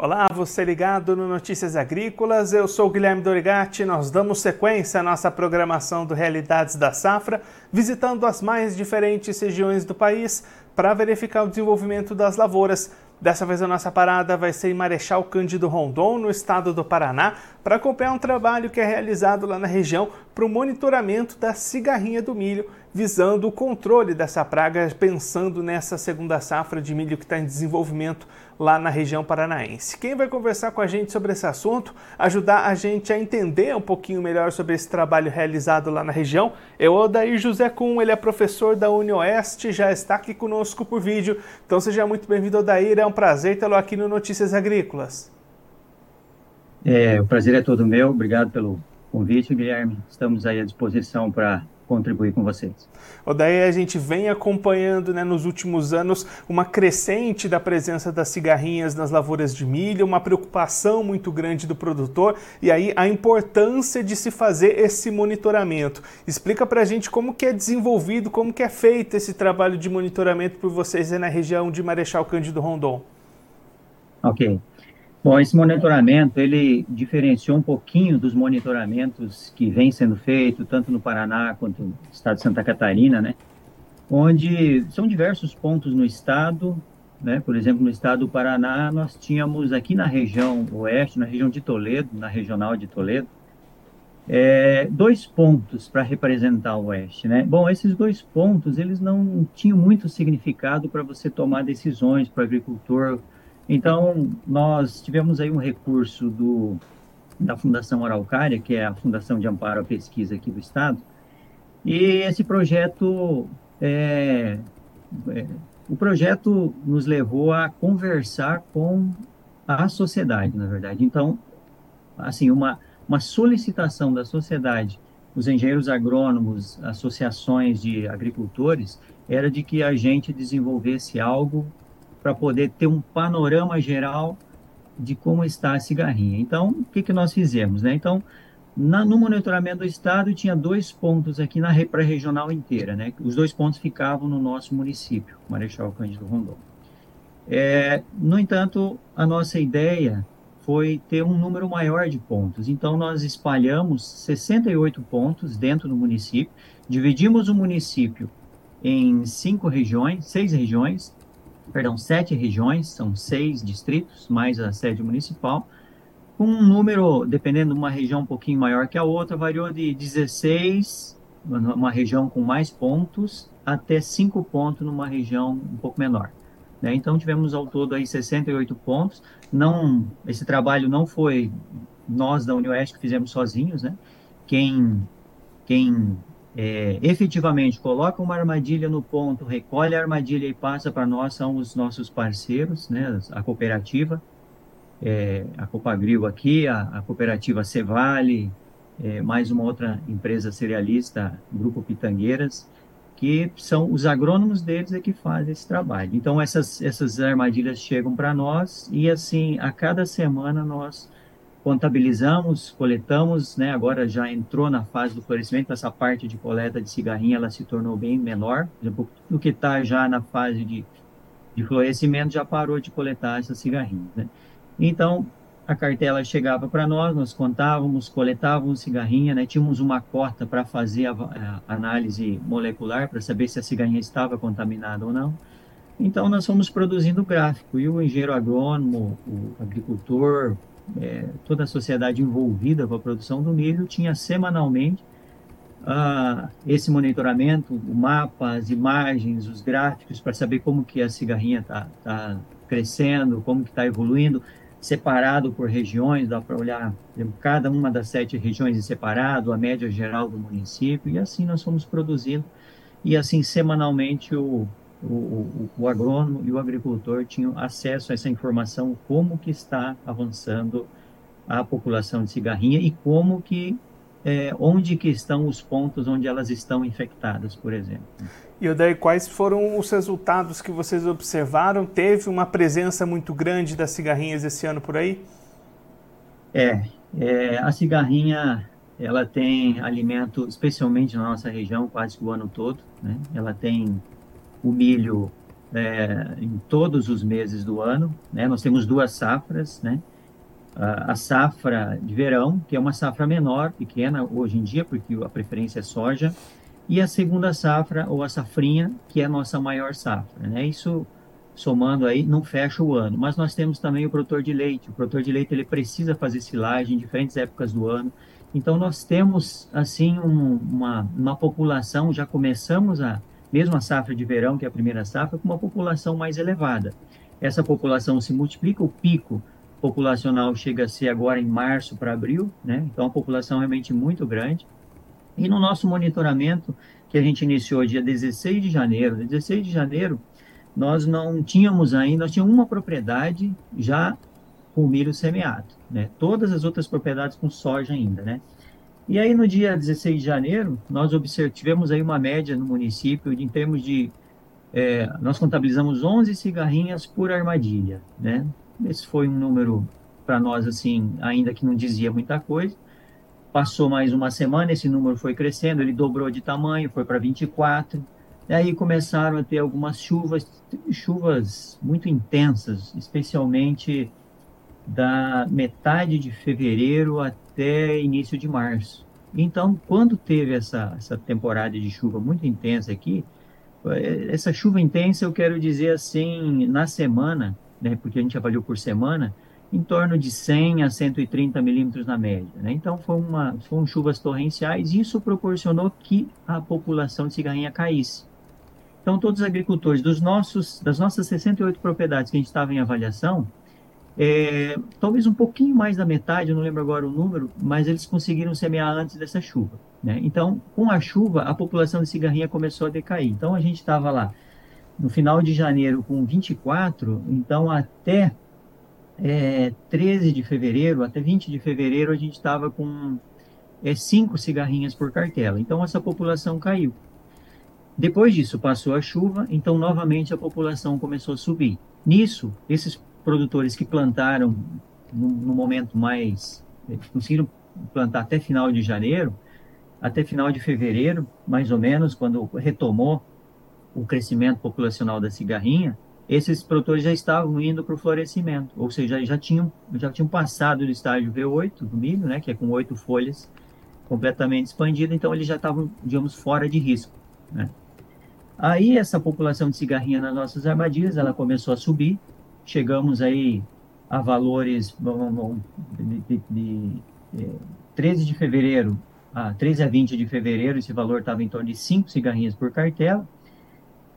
Olá, você ligado no Notícias Agrícolas, eu sou Guilherme Dorigatti. Nós damos sequência à nossa programação do Realidades da Safra, visitando as mais diferentes regiões do país para verificar o desenvolvimento das lavouras. Dessa vez a nossa parada vai ser em Marechal Cândido Rondon, no estado do Paraná, para acompanhar um trabalho que é realizado lá na região para o monitoramento da cigarrinha do milho visando o controle dessa praga, pensando nessa segunda safra de milho que está em desenvolvimento lá na região paranaense. Quem vai conversar com a gente sobre esse assunto, ajudar a gente a entender um pouquinho melhor sobre esse trabalho realizado lá na região, é o Odair José Kuhn, ele é professor da UniOeste, já está aqui conosco por vídeo. Então seja muito bem-vindo, Odair, é um prazer tê-lo aqui no Notícias Agrícolas. É, o prazer é todo meu, obrigado pelo convite, Guilherme. Estamos aí à disposição para contribuir com vocês. Daí a gente vem acompanhando né, nos últimos anos uma crescente da presença das cigarrinhas nas lavouras de milho, uma preocupação muito grande do produtor e aí a importância de se fazer esse monitoramento. Explica para a gente como que é desenvolvido, como que é feito esse trabalho de monitoramento por vocês na região de Marechal Cândido Rondon. Ok. Bom, esse monitoramento, ele diferenciou um pouquinho dos monitoramentos que vem sendo feito, tanto no Paraná quanto no estado de Santa Catarina, né? Onde são diversos pontos no estado, né? Por exemplo, no estado do Paraná, nós tínhamos aqui na região oeste, na região de Toledo, na regional de Toledo, é, dois pontos para representar o oeste, né? Bom, esses dois pontos, eles não tinham muito significado para você tomar decisões para o agricultor, então, nós tivemos aí um recurso do, da Fundação Araucária, que é a Fundação de Amparo à Pesquisa aqui do Estado, e esse projeto, é, é, o projeto nos levou a conversar com a sociedade, na verdade. Então, assim, uma, uma solicitação da sociedade, os engenheiros agrônomos, associações de agricultores, era de que a gente desenvolvesse algo para poder ter um panorama geral de como está a cigarrinha. Então, o que, que nós fizemos? Né? Então, na, no monitoramento do estado, tinha dois pontos aqui na para regional inteira. Né? Os dois pontos ficavam no nosso município, Marechal Cândido Rondon. É, no entanto, a nossa ideia foi ter um número maior de pontos. Então, nós espalhamos 68 pontos dentro do município, dividimos o município em cinco regiões, seis regiões, perdão, sete regiões, são seis distritos, mais a sede municipal, com um número, dependendo de uma região um pouquinho maior que a outra, variou de 16, uma região com mais pontos, até 5 pontos numa região um pouco menor. Né? Então, tivemos ao todo aí 68 pontos. Não, esse trabalho não foi nós da UniOeste que fizemos sozinhos, né? Quem, quem é, efetivamente coloca uma armadilha no ponto, recolhe a armadilha e passa para nós, são os nossos parceiros, né, a cooperativa, é, a Copagril aqui, a, a cooperativa Cevale, é, mais uma outra empresa cerealista, Grupo Pitangueiras, que são os agrônomos deles é que fazem esse trabalho. Então essas, essas armadilhas chegam para nós e assim, a cada semana nós contabilizamos, coletamos, né, agora já entrou na fase do florescimento, essa parte de coleta de cigarrinha ela se tornou bem menor, por exemplo, o que está já na fase de, de florescimento já parou de coletar essas cigarrinhas. Né? Então, a cartela chegava para nós, nós contávamos, coletávamos cigarrinha, né? tínhamos uma cota para fazer a, a, análise molecular, para saber se a cigarrinha estava contaminada ou não. Então, nós fomos produzindo gráfico, e o engenheiro agrônomo, o agricultor, é, toda a sociedade envolvida com a produção do milho tinha semanalmente uh, esse monitoramento, o mapa, as imagens, os gráficos para saber como que a cigarrinha está tá crescendo, como que está evoluindo, separado por regiões, dá para olhar cada uma das sete regiões em separado, a média geral do município, e assim nós fomos produzindo, e assim semanalmente o, o, o, o, agrônomo e o agricultor tinham acesso a essa informação, como que está avançando a população de cigarrinha e como que, é, onde que estão os pontos onde elas estão infectadas, por exemplo. E daí, quais foram os resultados que vocês observaram? Teve uma presença muito grande das cigarrinhas esse ano por aí? É, é a cigarrinha ela tem alimento, especialmente na nossa região, quase que o ano todo. Né? Ela tem o milho é, em todos os meses do ano. Né? Nós temos duas safras, né? a safra de verão, que é uma safra menor, pequena hoje em dia, porque a preferência é soja, e a segunda safra, ou a safrinha, que é a nossa maior safra. Né? Isso, somando aí, não fecha o ano. Mas nós temos também o produtor de leite. O produtor de leite ele precisa fazer silagem em diferentes épocas do ano. Então, nós temos, assim, um, uma, uma população, já começamos a, mesmo a safra de verão, que é a primeira safra, com uma população mais elevada. Essa população se multiplica, o pico populacional chega a ser agora em março para abril, né? Então, a população é realmente muito grande. E no nosso monitoramento, que a gente iniciou dia 16 de janeiro, 16 de janeiro, nós não tínhamos ainda, nós tínhamos uma propriedade já com milho semeado, né? Todas as outras propriedades com soja ainda, né? E aí no dia 16 de janeiro, nós tivemos aí uma média no município em termos de, é, nós contabilizamos 11 cigarrinhas por armadilha, né? Esse foi um número para nós assim, ainda que não dizia muita coisa. Passou mais uma semana, esse número foi crescendo, ele dobrou de tamanho, foi para 24. E aí começaram a ter algumas chuvas, chuvas muito intensas, especialmente da metade de fevereiro até início de março. Então, quando teve essa, essa temporada de chuva muito intensa aqui, eh, essa chuva intensa, eu quero dizer assim, na semana, né, porque a gente avaliou por semana, em torno de 100 a 130 milímetros na média. Né? Então, foi uma, foram chuvas torrenciais e isso proporcionou que a população de cigarrinha caísse. Então, todos os agricultores dos nossos, das nossas 68 propriedades que a gente estava em avaliação, é, talvez um pouquinho mais da metade, eu não lembro agora o número, mas eles conseguiram semear antes dessa chuva. Né? Então, com a chuva, a população de cigarrinha começou a decair. Então, a gente estava lá no final de janeiro com 24, então até é, 13 de fevereiro, até 20 de fevereiro, a gente estava com é, cinco cigarrinhas por cartela. Então essa população caiu. Depois disso passou a chuva, então novamente a população começou a subir. Nisso, esses produtores que plantaram no, no momento mais é, conseguiram plantar até final de janeiro, até final de fevereiro, mais ou menos, quando retomou o crescimento populacional da cigarrinha, esses produtores já estavam indo para o florescimento, ou seja, já tinham, já tinham passado do estágio V8 do milho, né, que é com oito folhas completamente expandido, então eles já estavam, digamos, fora de risco. Né? Aí essa população de cigarrinha nas nossas armadilhas, ela começou a subir, chegamos aí a valores de, de, de, de 13 de fevereiro, a 13 a 20 de fevereiro, esse valor estava em torno de 5 cigarrinhas por cartela,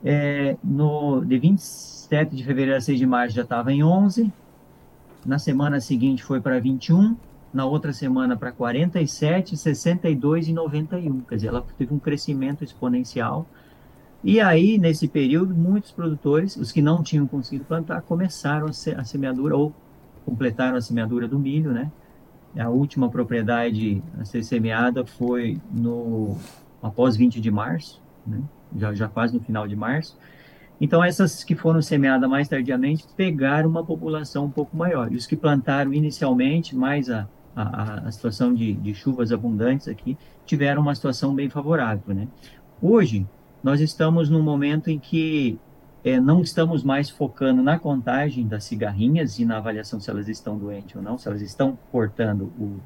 é, no, de 27 de fevereiro a 6 de março já estava em 11. Na semana seguinte foi para 21. Na outra semana para 47, 62 e 91. Quer dizer, ela teve um crescimento exponencial. E aí, nesse período, muitos produtores, os que não tinham conseguido plantar, começaram a, se, a semeadura ou completaram a semeadura do milho, né? A última propriedade a ser semeada foi no após 20 de março, né? já, já quase no final de março. Então, essas que foram semeadas mais tardiamente pegaram uma população um pouco maior. E os que plantaram inicialmente, mais a, a, a situação de, de, chuvas abundantes aqui, tiveram uma situação bem favorável. Né? Hoje, nós estamos num momento em que é, não estamos mais focando na contagem das cigarrinhas e na avaliação se elas estão doentes ou não, se elas estão portando o,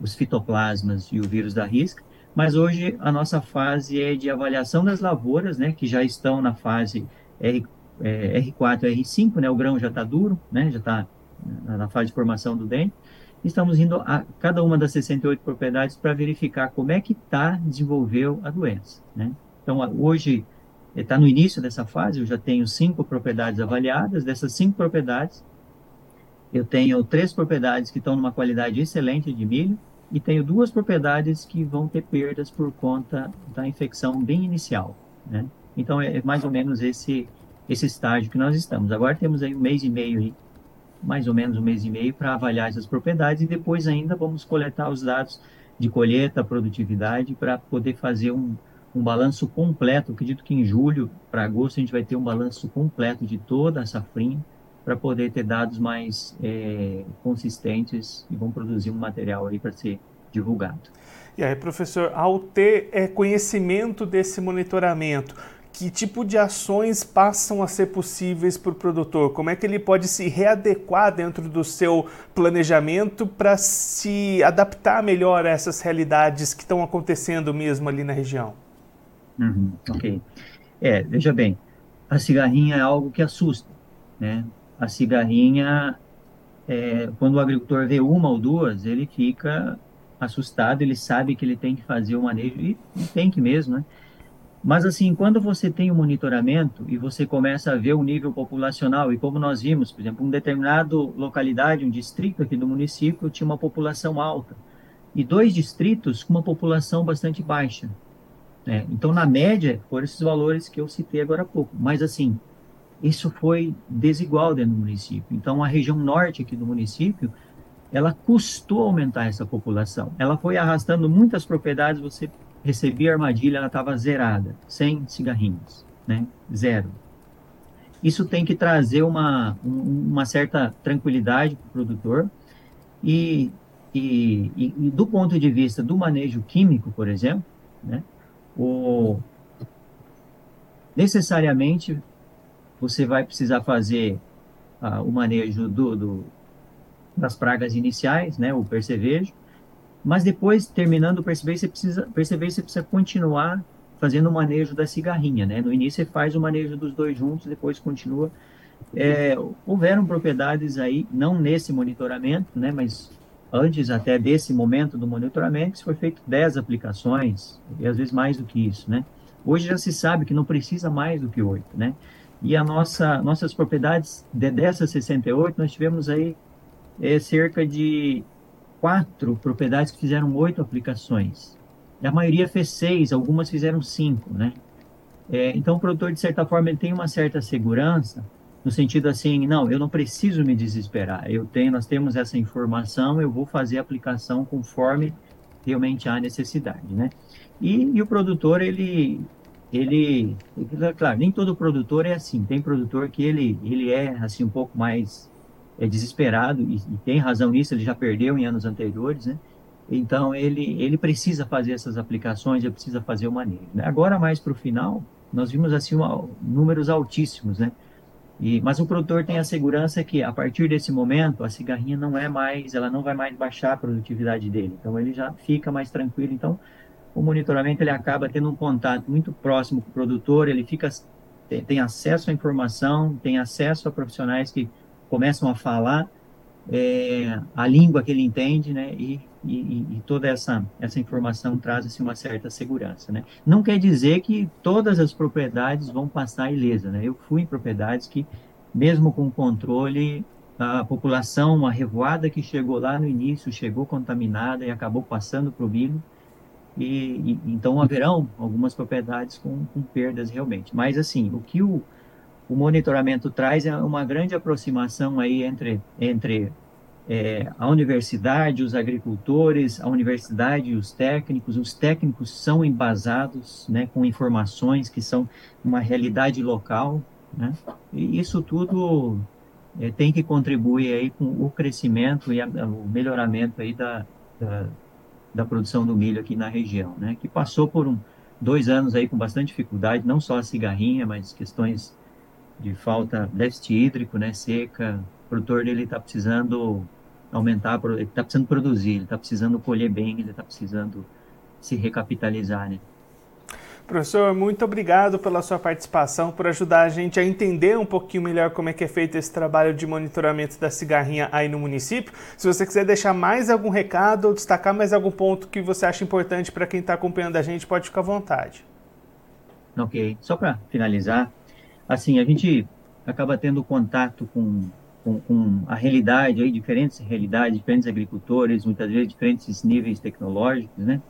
os fitoplasmas e o vírus da risca, mas hoje a nossa fase é de avaliação das lavouras, né, que já estão na fase R, é, R4 R5, né, o grão já está duro, né, já está na fase de formação do dente. Estamos indo a cada uma das 68 propriedades para verificar como é que está, desenvolveu a doença. Né? Então, hoje está no início dessa fase, eu já tenho cinco propriedades avaliadas. Dessas cinco propriedades, eu tenho três propriedades que estão numa qualidade excelente de milho, e tenho duas propriedades que vão ter perdas por conta da infecção bem inicial, né? Então é mais ou menos esse esse estágio que nós estamos. Agora temos aí um mês e meio aí, mais ou menos um mês e meio para avaliar essas propriedades e depois ainda vamos coletar os dados de colheita, produtividade para poder fazer um, um balanço completo. Acredito que em julho para agosto a gente vai ter um balanço completo de toda a safrinha para poder ter dados mais é, consistentes e vão produzir um material aí para ser divulgado. E aí, professor, ao ter é, conhecimento desse monitoramento, que tipo de ações passam a ser possíveis para o produtor? Como é que ele pode se readequar dentro do seu planejamento para se adaptar melhor a essas realidades que estão acontecendo mesmo ali na região? Uhum, ok. É, veja bem, a cigarrinha é algo que assusta, né? A cigarrinha, é, quando o agricultor vê uma ou duas, ele fica assustado, ele sabe que ele tem que fazer o manejo, e, e tem que mesmo, né? Mas assim, quando você tem o um monitoramento e você começa a ver o nível populacional, e como nós vimos, por exemplo, um determinado localidade, um distrito aqui do município tinha uma população alta, e dois distritos com uma população bastante baixa. Né? Então, na média, foram esses valores que eu citei agora há pouco. Mas assim, isso foi desigual dentro do município. Então, a região norte aqui do município, ela custou aumentar essa população. Ela foi arrastando muitas propriedades, você recebia a armadilha, ela estava zerada, sem cigarrinhos, né? Zero. Isso tem que trazer uma, uma certa tranquilidade para o produtor e, e, e, do ponto de vista do manejo químico, por exemplo, né? O, necessariamente você vai precisar fazer uh, o manejo do, do, das pragas iniciais, né, o percevejo, mas depois, terminando o percevejo, você precisa, perceber, você precisa continuar fazendo o manejo da cigarrinha, né? No início você faz o manejo dos dois juntos, depois continua. É, houveram propriedades aí, não nesse monitoramento, né, mas antes até desse momento do monitoramento, foi feito 10 aplicações, e às vezes mais do que isso, né? Hoje já se sabe que não precisa mais do que 8, né? E a nossa, nossas propriedades, de, dessas 68, nós tivemos aí é, cerca de quatro propriedades que fizeram oito aplicações. A maioria fez seis, algumas fizeram cinco, né? É, então, o produtor, de certa forma, ele tem uma certa segurança, no sentido assim, não, eu não preciso me desesperar. Eu tenho, nós temos essa informação, eu vou fazer a aplicação conforme realmente há necessidade, né? E, e o produtor, ele, ele, claro, nem todo produtor é assim. Tem produtor que ele, ele é assim um pouco mais é desesperado e, e, tem razão nisso, ele já perdeu em anos anteriores, né? Então ele ele precisa fazer essas aplicações, ele precisa fazer o manejo. Né? Agora mais para o final, nós vimos assim uma, números altíssimos, né? E, mas o produtor tem a segurança que a partir desse momento a cigarrinha não é mais, ela não vai mais baixar a produtividade dele. Então ele já fica mais tranquilo. Então o monitoramento ele acaba tendo um contato muito próximo com o produtor, ele fica tem, tem acesso à informação, tem acesso a profissionais que começam a falar é, a língua que ele entende, né? E, e, e, toda essa, essa informação traz assim, uma certa segurança, né? Não quer dizer que todas as propriedades vão passar ilesa, né? Eu fui em propriedades que, mesmo com controle, a população, uma revoada que chegou lá no início, chegou contaminada e acabou passando para o milho, e, e, então haverão algumas propriedades com, com perdas realmente. Mas assim, o que o, o monitoramento traz é uma grande aproximação aí entre, entre é, a universidade, os agricultores, a universidade e os técnicos. Os técnicos são embasados né, com informações que são uma realidade local. Né? E isso tudo é, tem que contribuir aí com o crescimento e a, o melhoramento aí da, da, da, produção do milho aqui na região, né? que passou por um, dois anos aí com bastante dificuldade, não só a cigarrinha, mas questões de falta, déficit hídrico, né, seca, o produtor dele está precisando aumentar, ele está precisando produzir, ele está precisando colher bem, ele está precisando se recapitalizar, né. Professor, muito obrigado pela sua participação, por ajudar a gente a entender um pouquinho melhor como é que é feito esse trabalho de monitoramento da cigarrinha aí no município. Se você quiser deixar mais algum recado ou destacar mais algum ponto que você acha importante para quem está acompanhando a gente, pode ficar à vontade. Ok. Só para finalizar, assim, a gente acaba tendo contato com, com, com, a realidade, aí, diferentes realidades, diferentes agricultores, muitas vezes diferentes níveis tecnológicos, né?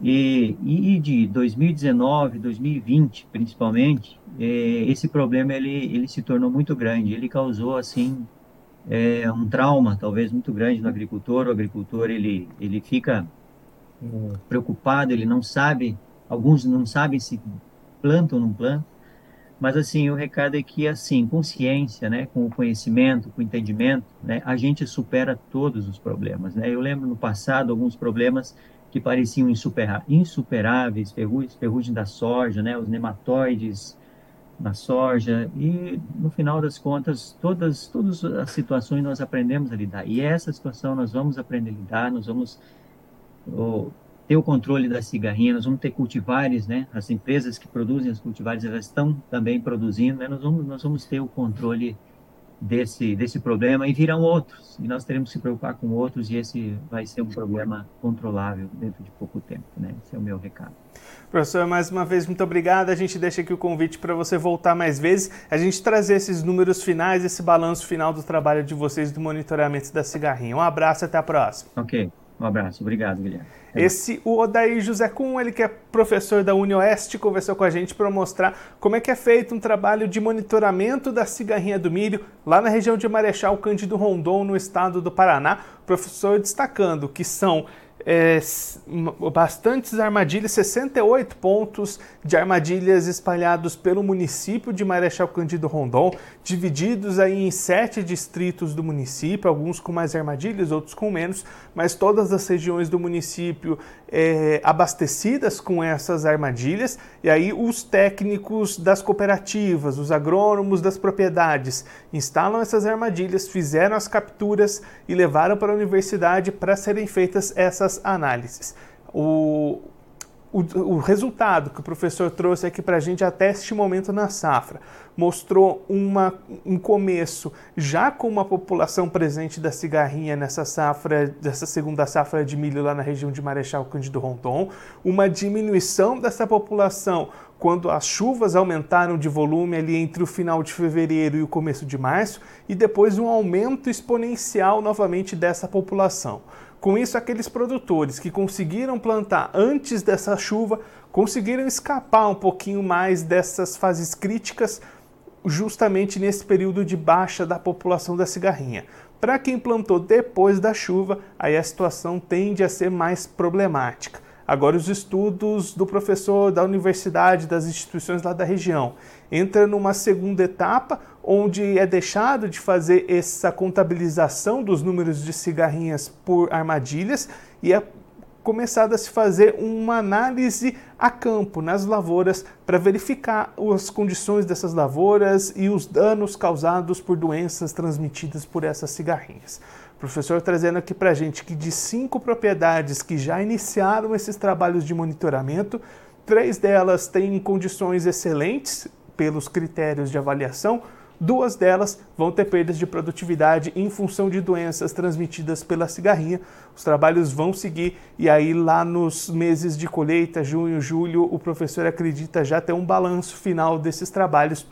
E, e de 2019, 2020, principalmente, é, esse problema ele, ele se tornou muito grande. Ele causou, assim, é, um trauma, talvez, muito grande no agricultor. O agricultor, ele, ele fica é, preocupado, ele não sabe, alguns não sabem se plantam ou não plantam, mas assim, o recado é que assim, com ciência, né, com o conhecimento, com o entendimento, né, a gente supera todos os problemas, né? Eu lembro no passado alguns problemas que pareciam insuperáveis, ferrugem, ferrugem da soja, né, os nematóides na soja, e no final das contas, todas, todas as situações nós aprendemos a lidar, e essa situação nós vamos aprender a lidar, nós vamos oh, ter o controle da cigarrinha, nós vamos ter cultivares, né, as empresas que produzem os cultivares, elas estão também produzindo, né, nós, vamos, nós vamos ter o controle desse, desse problema e virão outros. E nós teremos que se preocupar com outros e esse vai ser um problema controlável dentro de pouco tempo. Né? Esse é o meu recado. Professor, mais uma vez, muito obrigado. A gente deixa aqui o convite para você voltar mais vezes, a gente trazer esses números finais, esse balanço final do trabalho de vocês do monitoramento da cigarrinha. Um abraço e até a próxima. Ok, um abraço. Obrigado, Guilherme. Esse, o Odair José Kuhn, ele que é professor da UniOeste, conversou com a gente para mostrar como é que é feito um trabalho de monitoramento da cigarrinha do milho lá na região de Marechal Cândido Rondon, no estado do Paraná. O professor destacando que são é, bastantes armadilhas, 68 pontos de armadilhas espalhados pelo município de Marechal Cândido Rondon, divididos aí em sete distritos do município, alguns com mais armadilhas, outros com menos, mas todas as regiões do município é, abastecidas com essas armadilhas, e aí os técnicos das cooperativas, os agrônomos das propriedades instalam essas armadilhas, fizeram as capturas e levaram para a universidade para serem feitas essas análises. O, o, o, resultado que o professor trouxe aqui para a gente até este momento na safra mostrou uma, um começo já com uma população presente da cigarrinha nessa safra, dessa segunda safra de milho lá na região de Marechal Cândido Rondon, uma diminuição dessa população quando as chuvas aumentaram de volume ali entre o final de fevereiro e o começo de março, e depois um aumento exponencial novamente dessa população. Com isso, aqueles produtores que conseguiram plantar antes dessa chuva conseguiram escapar um pouquinho mais dessas fases críticas, justamente nesse período de baixa da população da cigarrinha. Para quem plantou depois da chuva, aí a situação tende a ser mais problemática. Agora, os estudos do professor da universidade, das instituições lá da região, entra numa segunda etapa, onde é deixado de fazer essa contabilização dos números de cigarrinhas por armadilhas e é começado a se fazer uma análise a campo, nas lavouras, para verificar as condições dessas lavouras e os danos causados por doenças transmitidas por essas cigarrinhas. Professor trazendo aqui para a gente que de cinco propriedades que já iniciaram esses trabalhos de monitoramento, três delas têm condições excelentes pelos critérios de avaliação, duas delas vão ter perdas de produtividade em função de doenças transmitidas pela cigarrinha. Os trabalhos vão seguir e aí lá nos meses de colheita, junho, julho, o professor acredita já ter um balanço final desses trabalhos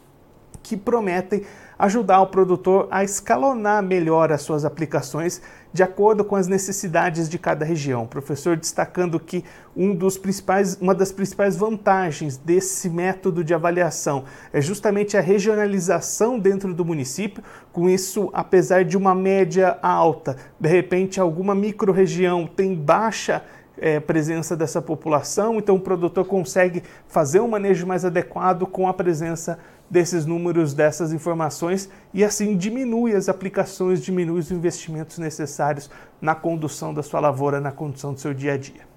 que prometem ajudar o produtor a escalonar melhor as suas aplicações de acordo com as necessidades de cada região. O professor destacando que um dos principais, uma das principais vantagens desse método de avaliação é justamente a regionalização dentro do município. Com isso, apesar de uma média alta, de repente alguma microrregião tem baixa é, presença dessa população, então o produtor consegue fazer um manejo mais adequado com a presença desses números, dessas informações e assim diminui as aplicações, diminui os investimentos necessários na condução da sua lavoura, na condução do seu dia a dia.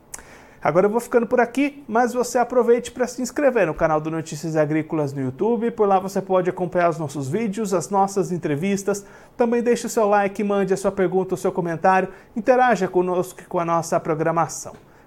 Agora eu vou ficando por aqui, mas você aproveite para se inscrever no canal do Notícias Agrícolas no YouTube. Por lá você pode acompanhar os nossos vídeos, as nossas entrevistas. Também deixe o seu like, mande a sua pergunta, o seu comentário, interaja conosco com a nossa programação.